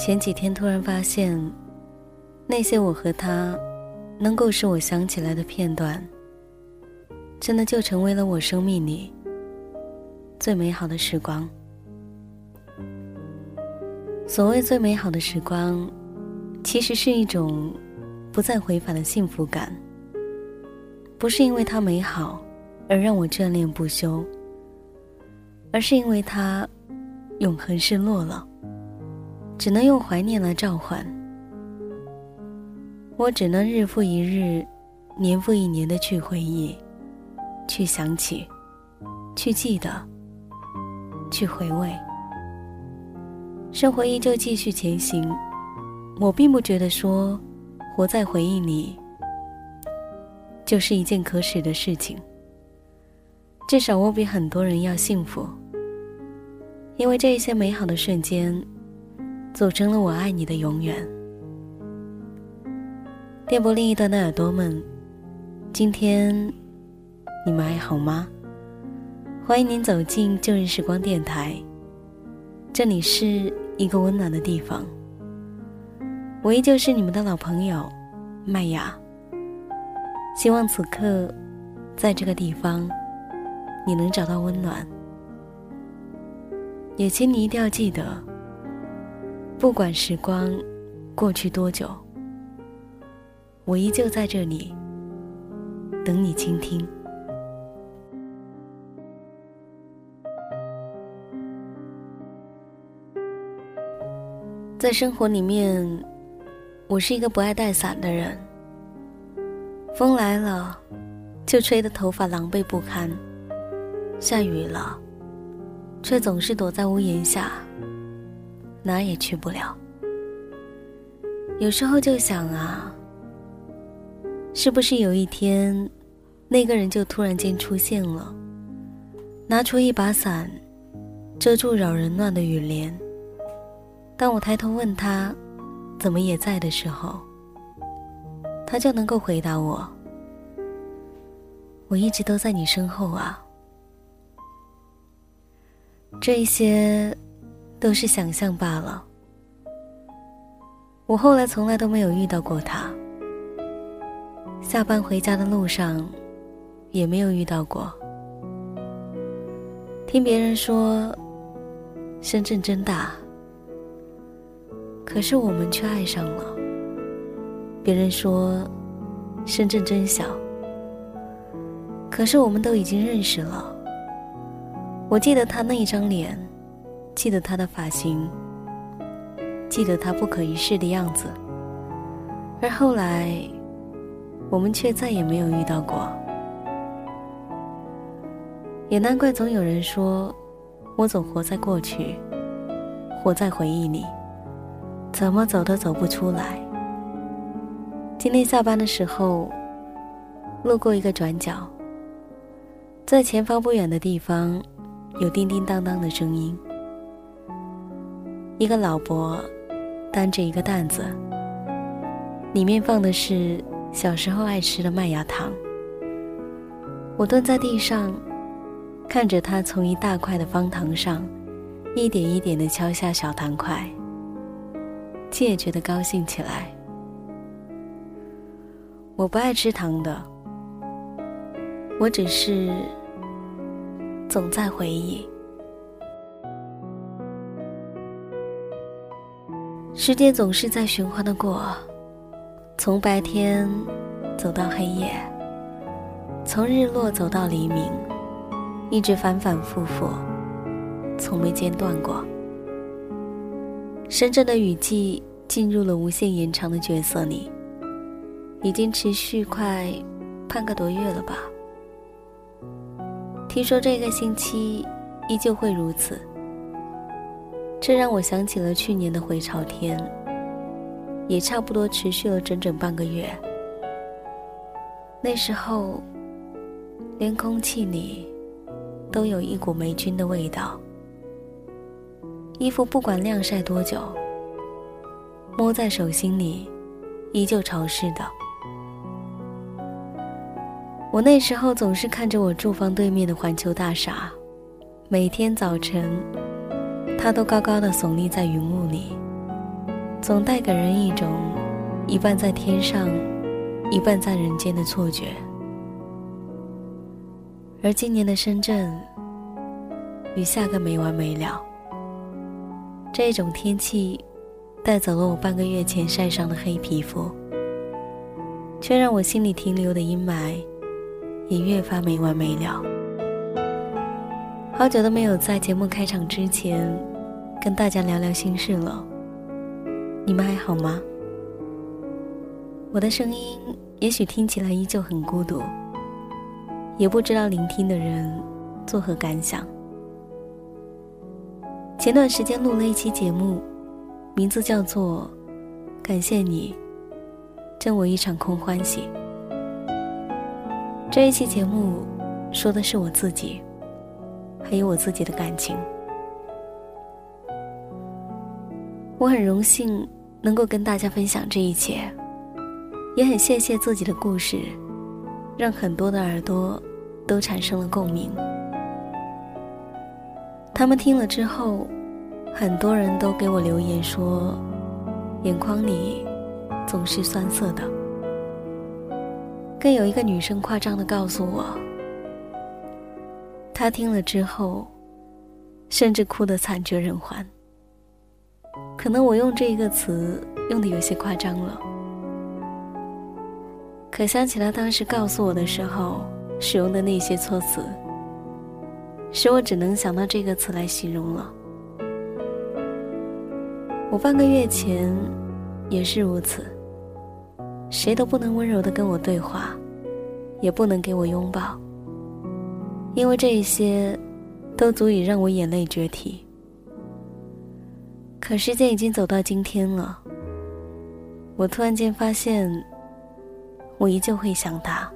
前几天突然发现，那些我和他能够使我想起来的片段，真的就成为了我生命里最美好的时光。所谓最美好的时光，其实是一种不再回返的幸福感。不是因为它美好而让我眷恋不休，而是因为它永恒失落了。只能用怀念来召唤，我只能日复一日、年复一年的去回忆、去想起、去记得、去回味。生活依旧继续前行，我并不觉得说活在回忆里就是一件可耻的事情。至少我比很多人要幸福，因为这一些美好的瞬间。组成了我爱你的永远。电波另一端的耳朵们，今天你们还好吗？欢迎您走进旧日时光电台，这里是一个温暖的地方。我依旧是你们的老朋友麦雅。希望此刻，在这个地方，你能找到温暖。也请你一定要记得。不管时光过去多久，我依旧在这里等你倾听。在生活里面，我是一个不爱带伞的人。风来了，就吹得头发狼狈不堪；下雨了，却总是躲在屋檐下。哪也去不了。有时候就想啊，是不是有一天，那个人就突然间出现了，拿出一把伞，遮住扰人乱的雨帘。当我抬头问他，怎么也在的时候，他就能够回答我：我一直都在你身后啊。这些。都是想象罢了。我后来从来都没有遇到过他。下班回家的路上，也没有遇到过。听别人说，深圳真大，可是我们却爱上了。别人说，深圳真小，可是我们都已经认识了。我记得他那一张脸。记得他的发型，记得他不可一世的样子，而后来，我们却再也没有遇到过。也难怪总有人说，我总活在过去，活在回忆里，怎么走都走不出来。今天下班的时候，路过一个转角，在前方不远的地方，有叮叮当当的声音。一个老伯担着一个担子，里面放的是小时候爱吃的麦芽糖。我蹲在地上，看着他从一大块的方糖上一点一点的敲下小糖块，竟也觉得高兴起来。我不爱吃糖的，我只是总在回忆。时间总是在循环的过，从白天走到黑夜，从日落走到黎明，一直反反复复，从没间断过。深圳的雨季进入了无限延长的角色里，已经持续快半个多月了吧？听说这个星期依旧会如此。这让我想起了去年的回潮天，也差不多持续了整整半个月。那时候，连空气里都有一股霉菌的味道，衣服不管晾晒多久，摸在手心里依旧潮湿的。我那时候总是看着我住房对面的环球大厦，每天早晨。它都高高的耸立在云雾里，总带给人一种一半在天上，一半在人间的错觉。而今年的深圳，雨下个没完没了。这种天气，带走了我半个月前晒伤的黑皮肤，却让我心里停留的阴霾，也越发没完没了。好久都没有在节目开场之前，跟大家聊聊心事了。你们还好吗？我的声音也许听起来依旧很孤独，也不知道聆听的人作何感想。前段时间录了一期节目，名字叫做《感谢你，赠我一场空欢喜》。这一期节目说的是我自己，还有我自己的感情。我很荣幸能够跟大家分享这一切，也很谢谢自己的故事，让很多的耳朵都产生了共鸣。他们听了之后，很多人都给我留言说，眼眶里总是酸涩的。更有一个女生夸张的告诉我，她听了之后，甚至哭得惨绝人寰。可能我用这一个词用的有些夸张了，可想起他当时告诉我的时候使用的那些措辞，使我只能想到这个词来形容了。我半个月前也是如此，谁都不能温柔的跟我对话，也不能给我拥抱，因为这些都足以让我眼泪决堤。可时间已经走到今天了，我突然间发现，我依旧会想他，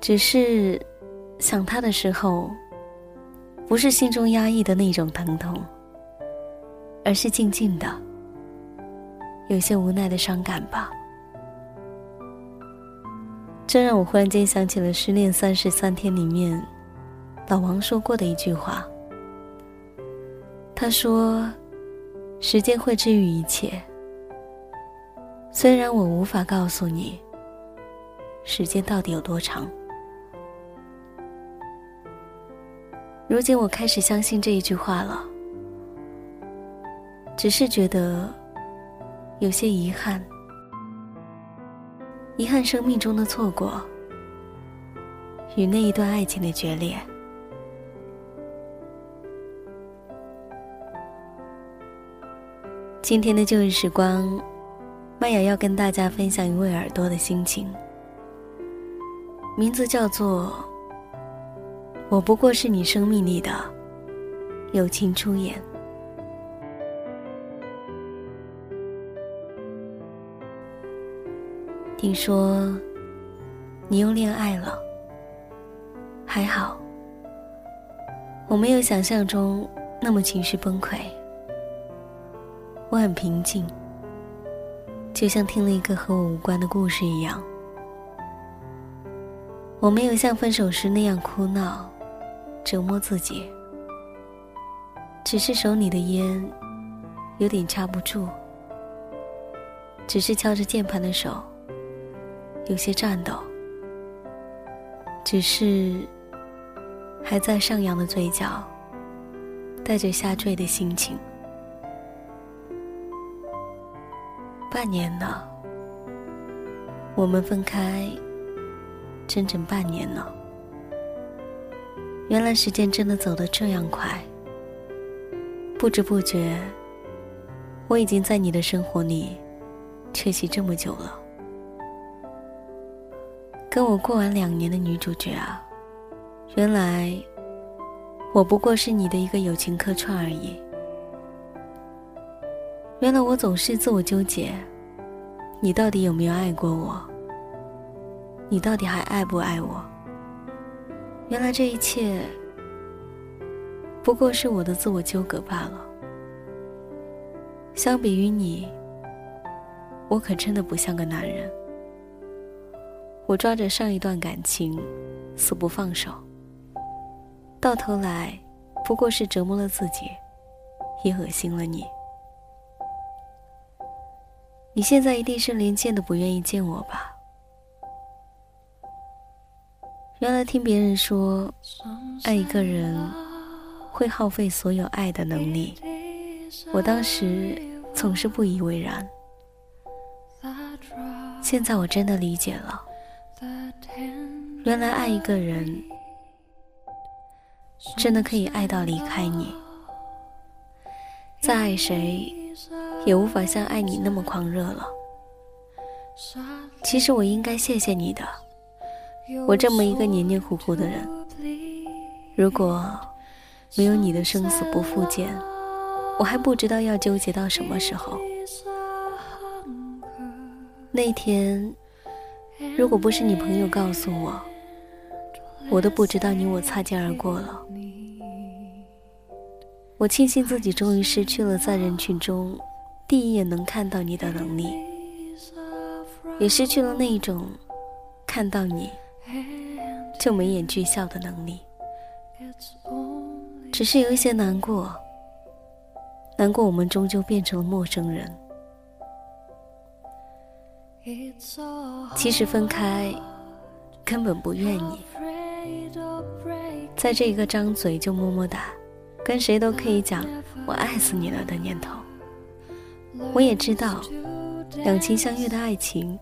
只是想他的时候，不是心中压抑的那种疼痛，而是静静的，有些无奈的伤感吧。这让我忽然间想起了《失恋三十三天》里面老王说过的一句话。他说：“时间会治愈一切。虽然我无法告诉你，时间到底有多长。如今我开始相信这一句话了，只是觉得有些遗憾，遗憾生命中的错过与那一段爱情的决裂。”今天的旧日时光，麦雅要跟大家分享一位耳朵的心情，名字叫做“我不过是你生命里的友情出演”。听说你又恋爱了，还好，我没有想象中那么情绪崩溃。我很平静，就像听了一个和我无关的故事一样。我没有像分手时那样哭闹、折磨自己，只是手里的烟有点掐不住，只是敲着键盘的手有些颤抖，只是还在上扬的嘴角带着下坠的心情。半年了，我们分开整整半年了。原来时间真的走得这样快，不知不觉，我已经在你的生活里缺席这么久了。跟我过完两年的女主角啊，原来我不过是你的一个友情客串而已。原来我总是自我纠结，你到底有没有爱过我？你到底还爱不爱我？原来这一切不过是我的自我纠葛罢了。相比于你，我可真的不像个男人。我抓着上一段感情，死不放手，到头来不过是折磨了自己，也恶心了你。你现在一定是连见都不愿意见我吧？原来听别人说，爱一个人会耗费所有爱的能力，我当时总是不以为然。现在我真的理解了，原来爱一个人真的可以爱到离开你。再爱谁，也无法像爱你那么狂热了。其实我应该谢谢你的，我这么一个黏黏糊糊的人，如果没有你的生死不复见，我还不知道要纠结到什么时候。那天，如果不是你朋友告诉我，我都不知道你我擦肩而过了。我庆幸自己终于失去了在人群中第一眼能看到你的能力，也失去了那一种看到你就眉眼俱笑的能力。只是有一些难过，难过我们终究变成了陌生人。其实分开根本不愿意，在这一个张嘴就么么哒，跟谁都可以讲我爱死你了的年头，我也知道，两情相悦的爱情，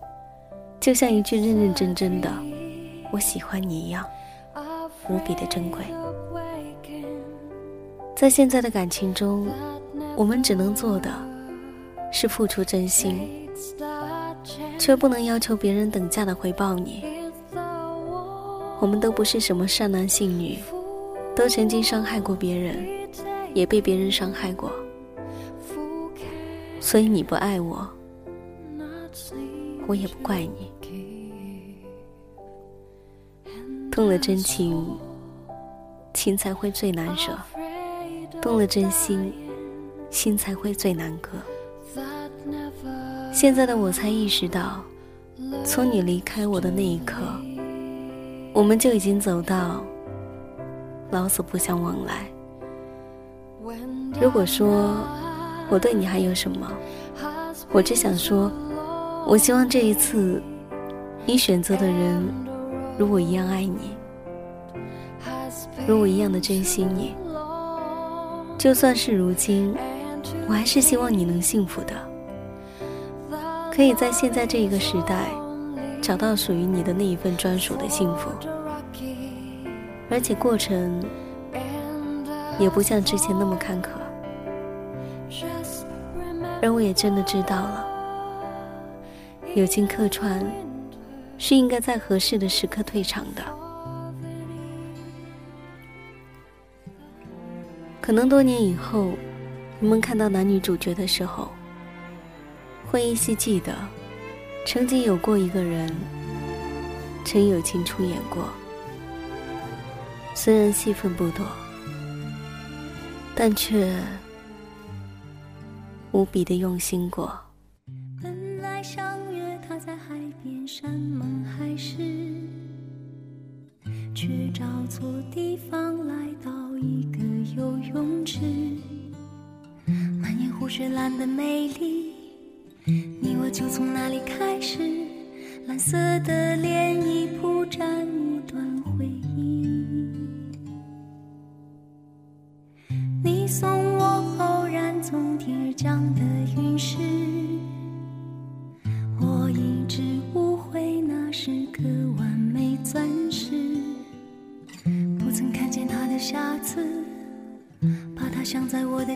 就像一句认认真真的我喜欢你一样，无比的珍贵。在现在的感情中，我们只能做的，是付出真心。却不能要求别人等价的回报你。我们都不是什么善男信女，都曾经伤害过别人，也被别人伤害过。所以你不爱我，我也不怪你。动了真情，情才会最难舍；动了真心，心才会最难割。现在的我才意识到，从你离开我的那一刻，我们就已经走到老死不相往来。如果说我对你还有什么，我只想说，我希望这一次你选择的人如我一样爱你，如我一样的珍惜你。就算是如今，我还是希望你能幸福的。可以在现在这一个时代，找到属于你的那一份专属的幸福，而且过程也不像之前那么坎坷，而我也真的知道了，友情客串是应该在合适的时刻退场的。可能多年以后，你们看到男女主角的时候。会依稀记得，曾经有过一个人，曾友情出演过。虽然戏份不多，但却无比的用心过。本来相约他在海边山盟海誓，却找错地方来到一个游泳池，满眼湖水蓝的美丽。你我就从那里开始，蓝色的涟漪铺展一段回忆。你送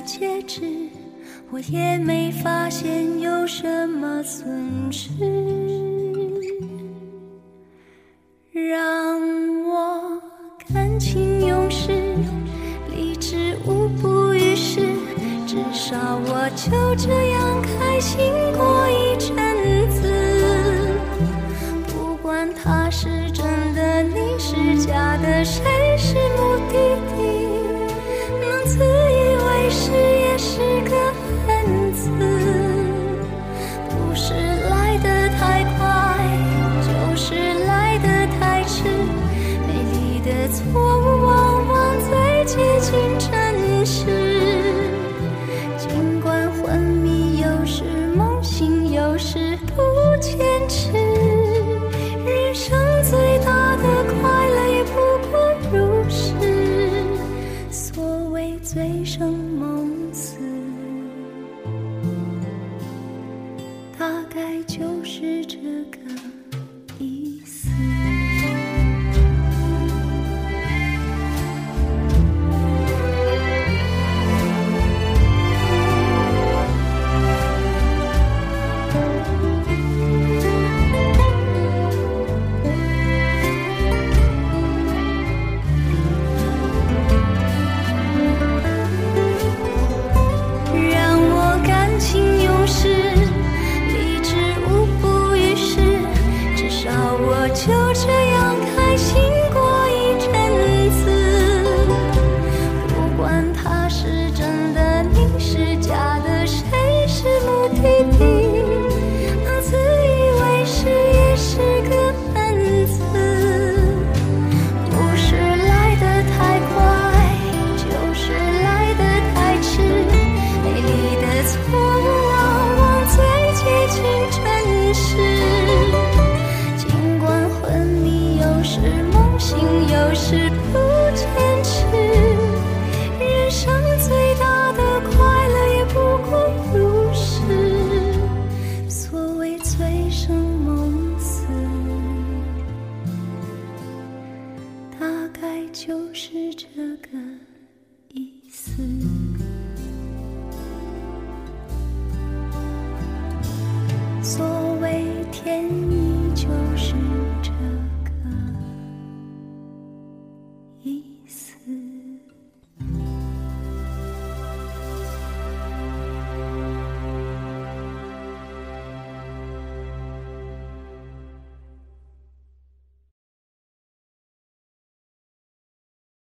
戒指。我也没发现有什么损失，让我感情用事，理智无补于事。至少我就这样开心过一阵子。不管他是真的，你是假的，谁是目的地，就是这个意思。所谓天